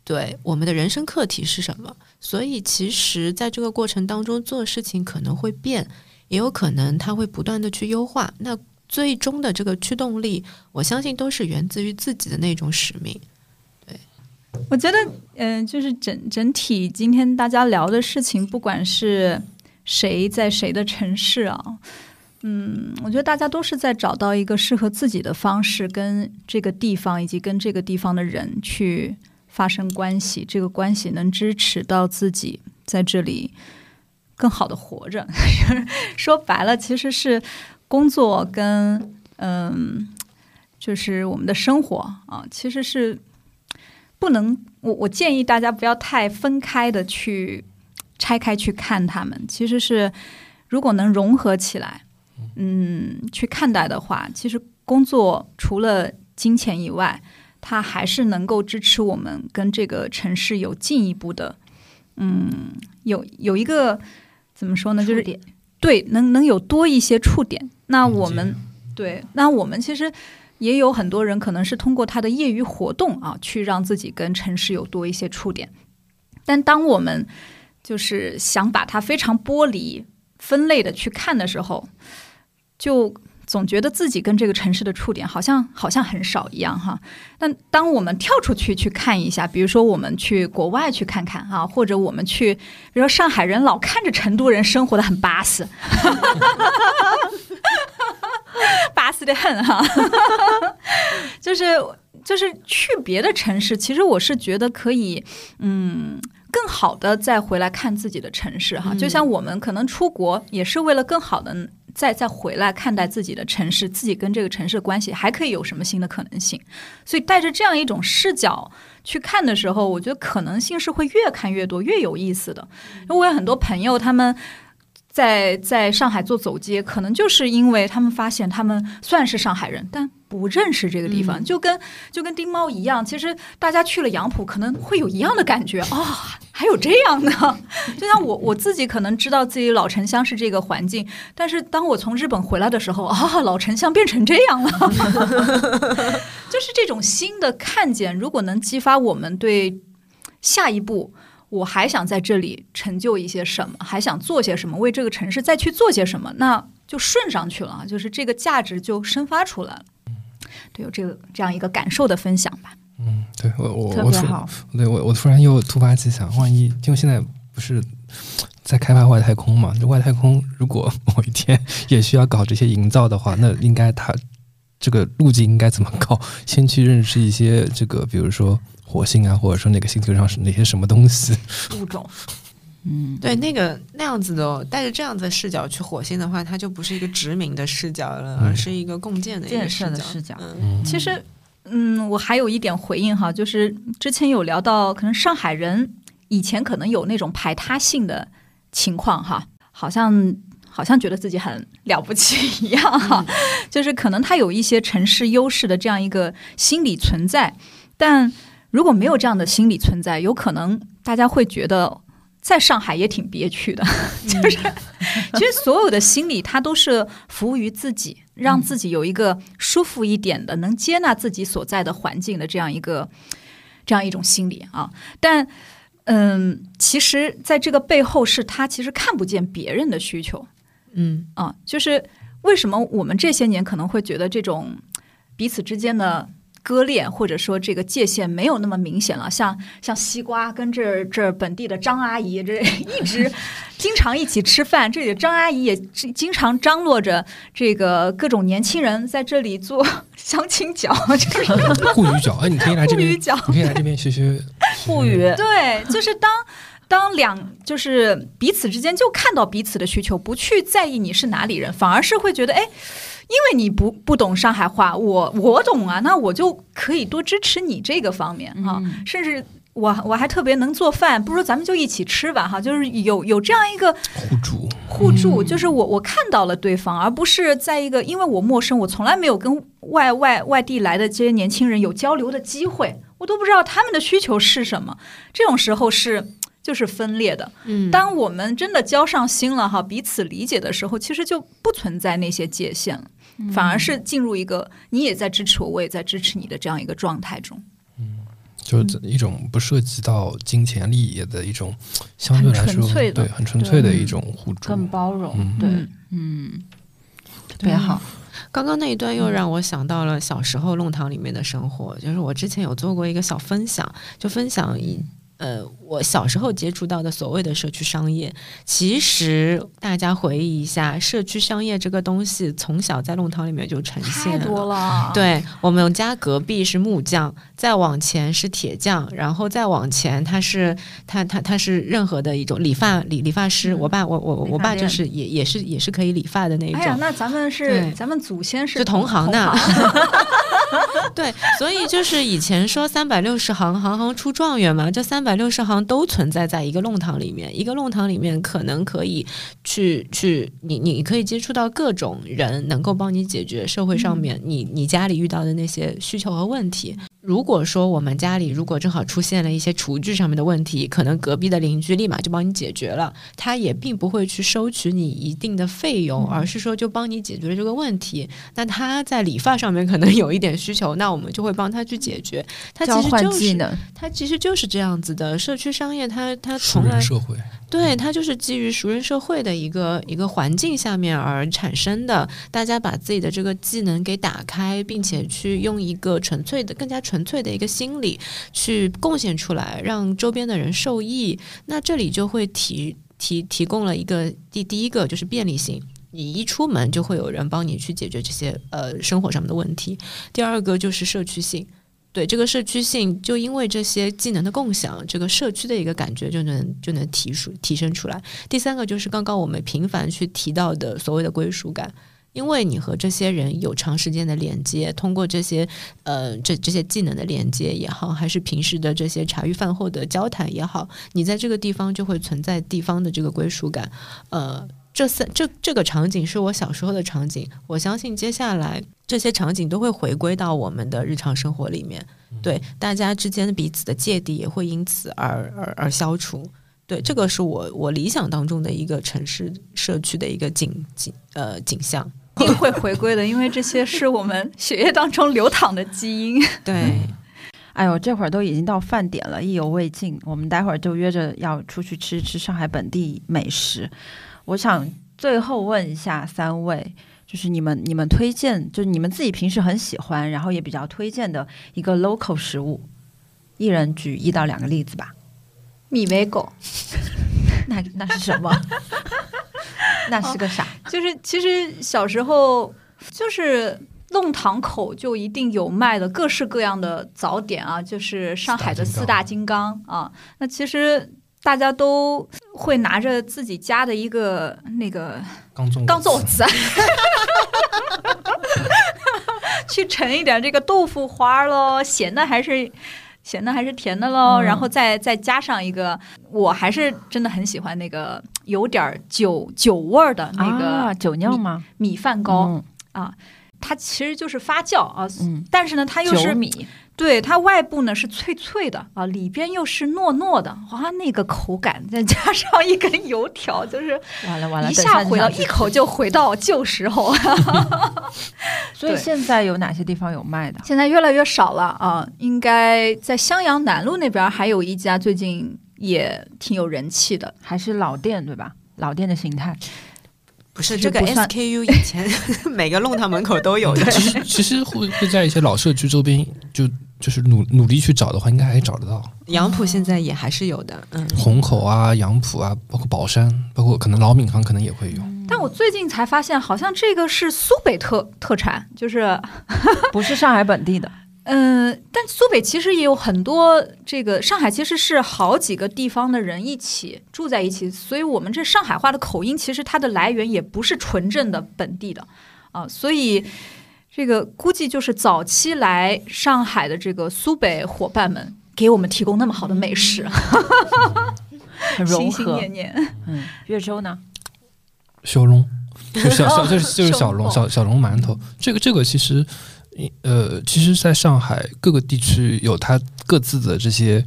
对我们的人生课题是什么？所以其实在这个过程当中做事情可能会变。也有可能它会不断的去优化，那最终的这个驱动力，我相信都是源自于自己的那种使命。对，我觉得，嗯，就是整整体今天大家聊的事情，不管是谁在谁的城市啊，嗯，我觉得大家都是在找到一个适合自己的方式，跟这个地方以及跟这个地方的人去发生关系，这个关系能支持到自己在这里。更好的活着，说白了，其实是工作跟嗯，就是我们的生活啊，其实是不能。我我建议大家不要太分开的去拆开去看他们。其实是如果能融合起来，嗯，去看待的话，其实工作除了金钱以外，它还是能够支持我们跟这个城市有进一步的，嗯，有有一个。怎么说呢？就是对，能能有多一些触点。那我们对，那我们其实也有很多人，可能是通过他的业余活动啊，去让自己跟城市有多一些触点。但当我们就是想把它非常剥离、分类的去看的时候，就。总觉得自己跟这个城市的触点好像好像很少一样哈，但当我们跳出去去看一下，比如说我们去国外去看看啊，或者我们去，比如说上海人老看着成都人生活的很巴适，巴适的很哈，就是就是去别的城市，其实我是觉得可以，嗯，更好的再回来看自己的城市哈，就像我们可能出国也是为了更好的。再再回来看待自己的城市，自己跟这个城市的关系还可以有什么新的可能性？所以带着这样一种视角去看的时候，我觉得可能性是会越看越多，越有意思的。因为我有很多朋友，他们。在在上海做走街，可能就是因为他们发现他们算是上海人，但不认识这个地方，就跟就跟丁猫一样。其实大家去了杨浦，可能会有一样的感觉啊，还有这样的。就像我我自己可能知道自己老城乡是这个环境，但是当我从日本回来的时候啊，老城乡变成这样了，就是这种新的看见，如果能激发我们对下一步。我还想在这里成就一些什么，还想做些什么，为这个城市再去做些什么，那就顺上去了，就是这个价值就生发出来了。对，有这个这样一个感受的分享吧。嗯，对我我特别好。对我我突然又突发奇想，万一因为现在不是在开发外太空嘛？就外太空如果 某一天 也需要搞这些营造的话，那应该它这个路径应该怎么搞？先去认识一些这个，比如说。火星啊，或者说哪个星球上是哪些什么东西物种？嗯，对，那个那样子的，带着这样子的视角去火星的话，它就不是一个殖民的视角了，而是一个共建的建设的视角。嗯，其实，嗯，我还有一点回应哈，就是之前有聊到，可能上海人以前可能有那种排他性的情况哈，好像好像觉得自己很了不起一样哈，就是可能他有一些城市优势的这样一个心理存在，但。如果没有这样的心理存在，有可能大家会觉得 在上海也挺憋屈的。就是，其实所有的心理，它都是服务于自己，让自己有一个舒服一点的、能接纳自己所在的环境的这样一个这样一种心理啊。但，嗯，其实在这个背后，是他其实看不见别人的需求。嗯啊，就是为什么我们这些年可能会觉得这种彼此之间的割裂，或者说这个界限没有那么明显了？像像西瓜跟这这本地的张阿姨，这 一直 经常一起吃饭。这里的张阿姨也经常张罗着这个各种年轻人在这里做相亲角，就是沪语角。哎，你可以来这边，沪语角你可以来这边学学沪语。对，就是当。当两就是彼此之间就看到彼此的需求，不去在意你是哪里人，反而是会觉得，哎，因为你不不懂上海话，我我懂啊，那我就可以多支持你这个方面哈。甚至我我还特别能做饭，不如咱们就一起吃吧哈。就是有有这样一个互助，互助，就是我我看到了对方，而不是在一个因为我陌生，我从来没有跟外外外地来的这些年轻人有交流的机会，我都不知道他们的需求是什么。这种时候是。就是分裂的。嗯，当我们真的交上心了哈，彼此理解的时候，其实就不存在那些界限了，反而是进入一个你也在支持我，我也在支持你的这样一个状态中。嗯，就是一种不涉及到金钱利益的一种相对来说对很纯粹的一种互助，更包容。对，嗯，特别好。刚刚那一段又让我想到了小时候弄堂里面的生活，就是我之前有做过一个小分享，就分享一。呃，我小时候接触到的所谓的社区商业，其实大家回忆一下，社区商业这个东西从小在弄堂里面就呈现了。对我们家隔壁是木匠，再往前是铁匠，然后再往前他是他他他是任何的一种理发理理发师。我爸我我我爸就是也也是也是可以理发的那一种。哎呀，那咱们是咱们祖先是同行的。对，所以就是以前说三百六十行，行行出状元嘛，这三百。六十行都存在在一个弄堂里面，一个弄堂里面可能可以去去你你可以接触到各种人，能够帮你解决社会上面你你家里遇到的那些需求和问题。如果说我们家里如果正好出现了一些厨具上面的问题，可能隔壁的邻居立马就帮你解决了，他也并不会去收取你一定的费用，而是说就帮你解决了这个问题。那他在理发上面可能有一点需求，那我们就会帮他去解决。他其实就是他其实就是这样子的社区商业，他他从来。对，它就是基于熟人社会的一个一个环境下面而产生的。大家把自己的这个技能给打开，并且去用一个纯粹的、更加纯粹的一个心理去贡献出来，让周边的人受益。那这里就会提提提供了一个第第一个就是便利性，你一出门就会有人帮你去解决这些呃生活上面的问题。第二个就是社区性。对这个社区性，就因为这些技能的共享，这个社区的一个感觉就能就能提出提升出来。第三个就是刚刚我们频繁去提到的所谓的归属感，因为你和这些人有长时间的连接，通过这些呃这这些技能的连接也好，还是平时的这些茶余饭后的交谈也好，你在这个地方就会存在地方的这个归属感，呃。这三这这个场景是我小时候的场景，我相信接下来这些场景都会回归到我们的日常生活里面。对，大家之间的彼此的芥蒂也会因此而而而消除。对，这个是我我理想当中的一个城市社区的一个景景呃景象，一定会回归的，因为这些是我们 血液当中流淌的基因。对，哎呦，这会儿都已经到饭点了，意犹未尽，我们待会儿就约着要出去吃吃上海本地美食。我想最后问一下三位，就是你们你们推荐，就是你们自己平时很喜欢，然后也比较推荐的一个 local 食物，一人举一到两个例子吧。米维狗，那那是什么？那是个啥？就是其实小时候就是弄堂口就一定有卖的各式各样的早点啊，就是上海的四大金刚啊。那其实。大家都会拿着自己家的一个那个钢粽钢粽子，去盛一点这个豆腐花喽，咸的还是咸的还是甜的喽，然后再再加上一个，我还是真的很喜欢那个有点酒酒味儿的那个酒酿吗？米饭糕啊，它其实就是发酵啊，但是呢，它又是米。对它外部呢是脆脆的啊，里边又是糯糯的，哇，那个口感再加上一根油条，就是完了完了，一下回到一口就回到旧时候。所以现在有哪些地方有卖的？现在越来越少了啊，应该在襄阳南路那边还有一家，最近也挺有人气的，还是老店对吧？老店的形态。不是这个 SKU 以前 每个弄堂门口都有的。其实其实会会在一些老社区周边，就就是努努力去找的话，应该还找得到。杨浦现在也还是有的，嗯，虹口啊、杨浦啊，包括宝山，包括可能老闵行可能也会有。但我最近才发现，好像这个是苏北特特产，就是 不是上海本地的。嗯，但苏北其实也有很多这个上海，其实是好几个地方的人一起住在一起，所以我们这上海话的口音，其实它的来源也不是纯正的本地的啊，所以这个估计就是早期来上海的这个苏北伙伴们给我们提供那么好的美食，很融合。心心念念，嗯，岳州呢？小笼，就小小就是就是小笼 小小笼馒头，这个这个其实。呃，其实，在上海各个地区有它各自的这些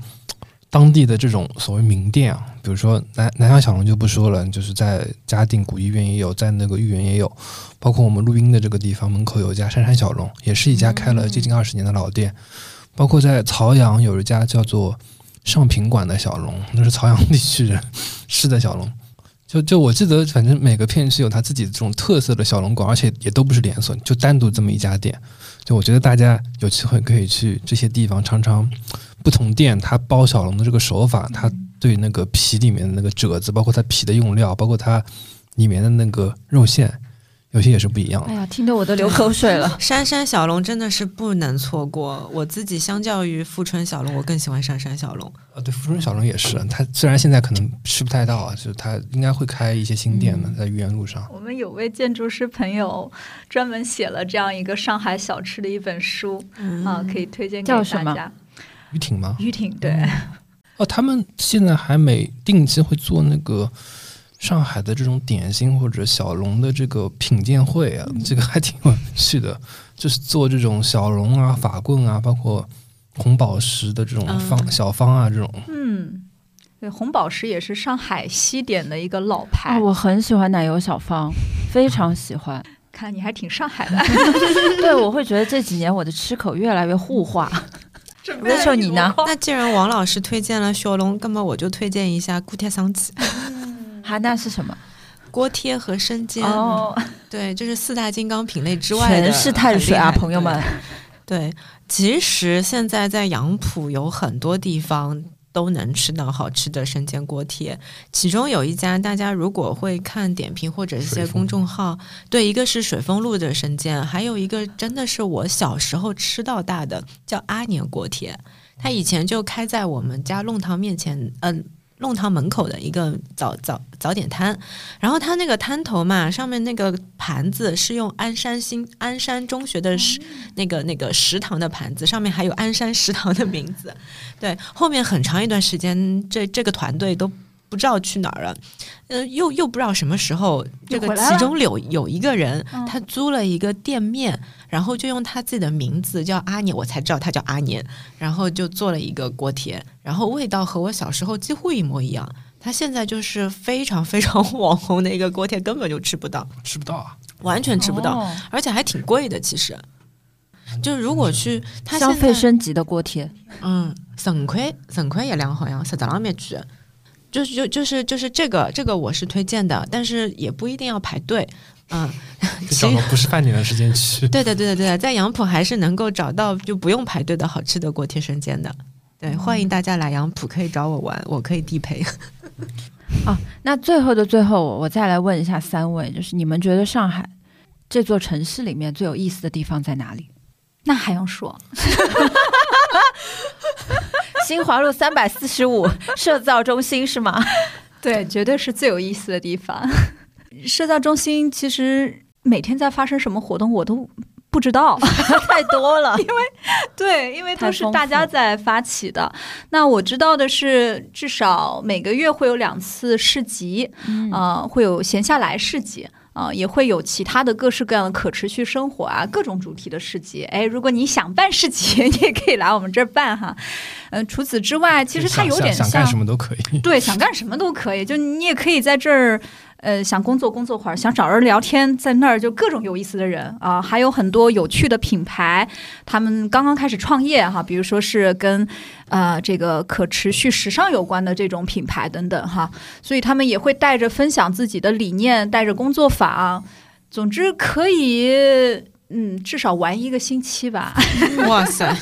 当地的这种所谓名店啊，比如说南南翔小龙就不说了，就是在嘉定古医院也有，在那个豫园也有，包括我们录音的这个地方门口有一家杉杉小龙，也是一家开了接近二十年的老店，包括在曹阳有一家叫做上品馆的小龙，那是曹阳地区人 吃的小龙。就就我记得，反正每个片区有它自己的这种特色的小龙馆，而且也都不是连锁，就单独这么一家店。就我觉得大家有机会可以去这些地方尝尝不同店它包小龙的这个手法，它对那个皮里面的那个褶子，包括它皮的用料，包括它里面的那个肉馅。有些也是不一样的。哎呀，听得我都流口水了。杉杉小龙真的是不能错过。我自己相较于富春小龙，我更喜欢杉杉小龙。啊，对，富春小龙也是。他虽然现在可能吃不太到啊，就是它应该会开一些新店的，在愚园路上。我们有位建筑师朋友专门写了这样一个上海小吃的一本书啊，可以推荐给大家。于挺吗？于挺，对。哦，他们现在还每定期会做那个。上海的这种点心或者小龙的这个品鉴会啊，这个还挺有趣的，就是做这种小龙啊、法棍啊，包括红宝石的这种方小方啊，这种。嗯，对，红宝石也是上海西点的一个老牌。我很喜欢奶油小方，非常喜欢。看你还挺上海的。对，我会觉得这几年我的吃口越来越沪化。那就你呢？那既然王老师推荐了小龙，那么我就推荐一下固铁桑鸡。哈，那是什么？锅贴和生煎哦，对，就是四大金刚品类之外的，全是碳水啊，朋友们。对，其实现在在杨浦有很多地方都能吃到好吃的生煎锅贴，其中有一家，大家如果会看点评或者一些公众号，对，一个是水丰路的生煎，还有一个真的是我小时候吃到大的，叫阿年锅贴，它以前就开在我们家弄堂面前，嗯。弄堂门口的一个早早早点摊，然后他那个摊头嘛，上面那个盘子是用鞍山新鞍山中学的食那个那个食堂的盘子，上面还有鞍山食堂的名字。对，后面很长一段时间，这这个团队都。不知道去哪儿了，呃，又又不知道什么时候，这个其中有有一个人，他租了一个店面，然后就用他自己的名字叫阿年，我才知道他叫阿年，然后就做了一个锅贴，然后味道和我小时候几乎一模一样。他现在就是非常非常网红的一个锅贴，根本就吃不到，吃不到啊，完全吃不到，而且还挺贵的。其实，就如果去消费升级的锅贴，嗯，省块省块一两好像十张面去。就是就就是就是这个这个我是推荐的，但是也不一定要排队，嗯，找个不是饭点的时间去。对的对的对的，在杨浦还是能够找到就不用排队的好吃的锅贴生煎的。对，欢迎大家来杨浦，可以找我玩，我可以地陪。啊，那最后的最后，我再来问一下三位，就是你们觉得上海这座城市里面最有意思的地方在哪里？那还用说？新华路三百四十五 社造中心是吗？对，绝对是最有意思的地方。社造中心其实每天在发生什么活动，我都不知道，太多了。因为对，因为都是大家在发起的。那我知道的是，至少每个月会有两次市集，呃，会有闲下来市集。啊，也会有其他的各式各样的可持续生活啊，各种主题的市集。哎，如果你想办市集，你也可以来我们这儿办哈。嗯，除此之外，其实它有点像想干什么都可以。对，想干什么都可以。就你也可以在这儿，呃，想工作工作会儿，想找人聊天，在那儿就各种有意思的人啊，还有很多有趣的品牌，他们刚刚开始创业哈，比如说是跟呃这个可持续时尚有关的这种品牌等等哈，所以他们也会带着分享自己的理念，带着工作坊，总之可以。嗯，至少玩一个星期吧。哇塞，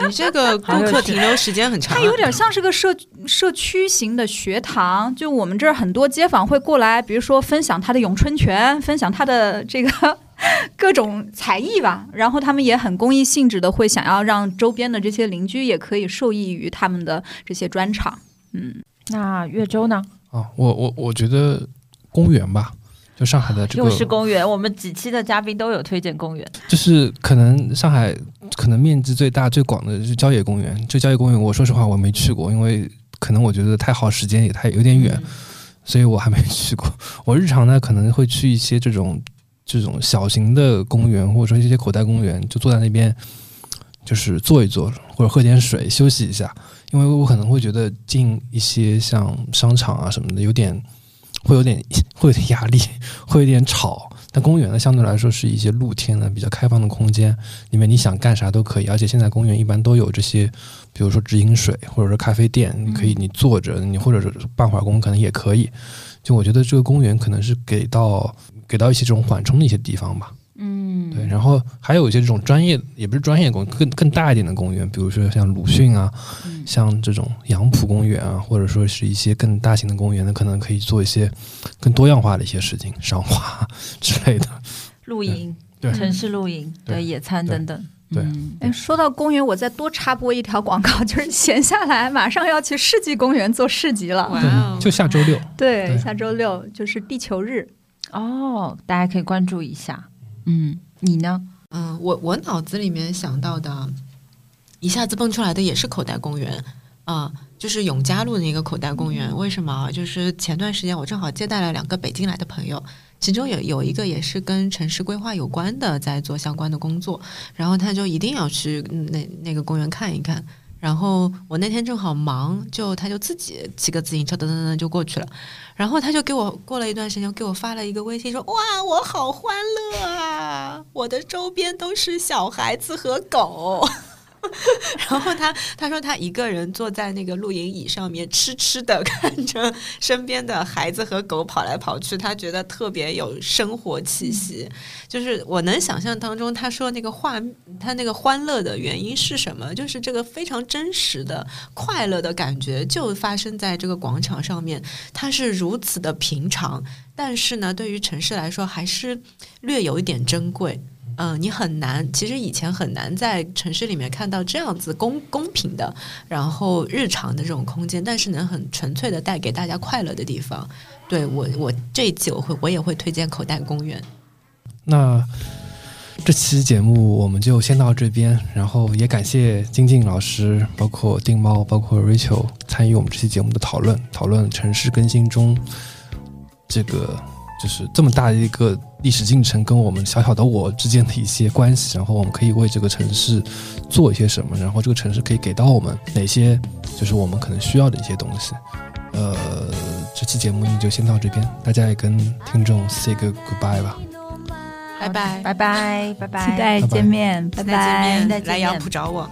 你这个 顾客停留时间很长。它有点像是个社社区型的学堂，就我们这儿很多街坊会过来，比如说分享他的咏春拳，分享他的这个 各种才艺吧。然后他们也很公益性质的，会想要让周边的这些邻居也可以受益于他们的这些专场。嗯，那岳州呢？啊，我我我觉得公园吧。就上海的这个又是公园，我们几期的嘉宾都有推荐公园。就是可能上海可能面积最大最广的是郊野公园。就郊野公园，我说实话我没去过，因为可能我觉得太耗时间，也太有点远，所以我还没去过。我日常呢可能会去一些这种这种小型的公园，或者说一些口袋公园，就坐在那边，就是坐一坐，或者喝点水休息一下。因为我可能会觉得进一些像商场啊什么的有点。会有点 会有点压力，会有点吵。但公园呢，相对来说是一些露天的、比较开放的空间，里面你想干啥都可以。而且现在公园一般都有这些，比如说直饮水，或者说咖啡店，你可以你坐着，你或者是办会儿工可能也可以。就我觉得这个公园可能是给到给到一些这种缓冲的一些地方吧。嗯，对，然后还有一些这种专业，也不是专业公更更大一点的公园，比如说像鲁迅啊，像这种杨浦公园啊，或者说是一些更大型的公园呢，可能可以做一些更多样化的一些事情，赏花 之类的，露营，对，城市露营，对，野餐等等。对，哎，说到公园，我再多插播一条广告，就是闲下来马上要去世纪公园做市集了，哇，就下周六，对，下周六就是地球日，哦，大家可以关注一下。嗯，你呢？嗯，我我脑子里面想到的，一下子蹦出来的也是口袋公园啊，就是永嘉路的那个口袋公园。为什么？就是前段时间我正好接待了两个北京来的朋友，其中有有一个也是跟城市规划有关的，在做相关的工作，然后他就一定要去那那个公园看一看。然后我那天正好忙，就他就自己骑个自行车噔噔噔就过去了。然后他就给我过了一段时间，给我发了一个微信说：“哇，我好欢乐啊！我的周边都是小孩子和狗。” 然后他他说他一个人坐在那个露营椅上面痴痴的看着身边的孩子和狗跑来跑去，他觉得特别有生活气息。就是我能想象当中，他说那个画他那个欢乐的原因是什么？就是这个非常真实的快乐的感觉就发生在这个广场上面，它是如此的平常，但是呢，对于城市来说还是略有一点珍贵。嗯，你很难，其实以前很难在城市里面看到这样子公公平的，然后日常的这种空间，但是能很纯粹的带给大家快乐的地方。对我，我这一期我会我也会推荐口袋公园。那这期节目我们就先到这边，然后也感谢金靖老师，包括定猫，包括 Rachel 参与我们这期节目的讨论，讨论城市更新中这个。就是这么大的一个历史进程，跟我们小小的我之间的一些关系，然后我们可以为这个城市做一些什么，然后这个城市可以给到我们哪些，就是我们可能需要的一些东西。呃，这期节目呢就先到这边，大家也跟听众 say 个 goodbye 吧，拜拜。拜拜拜拜，期待见面，拜拜，来杨浦找我。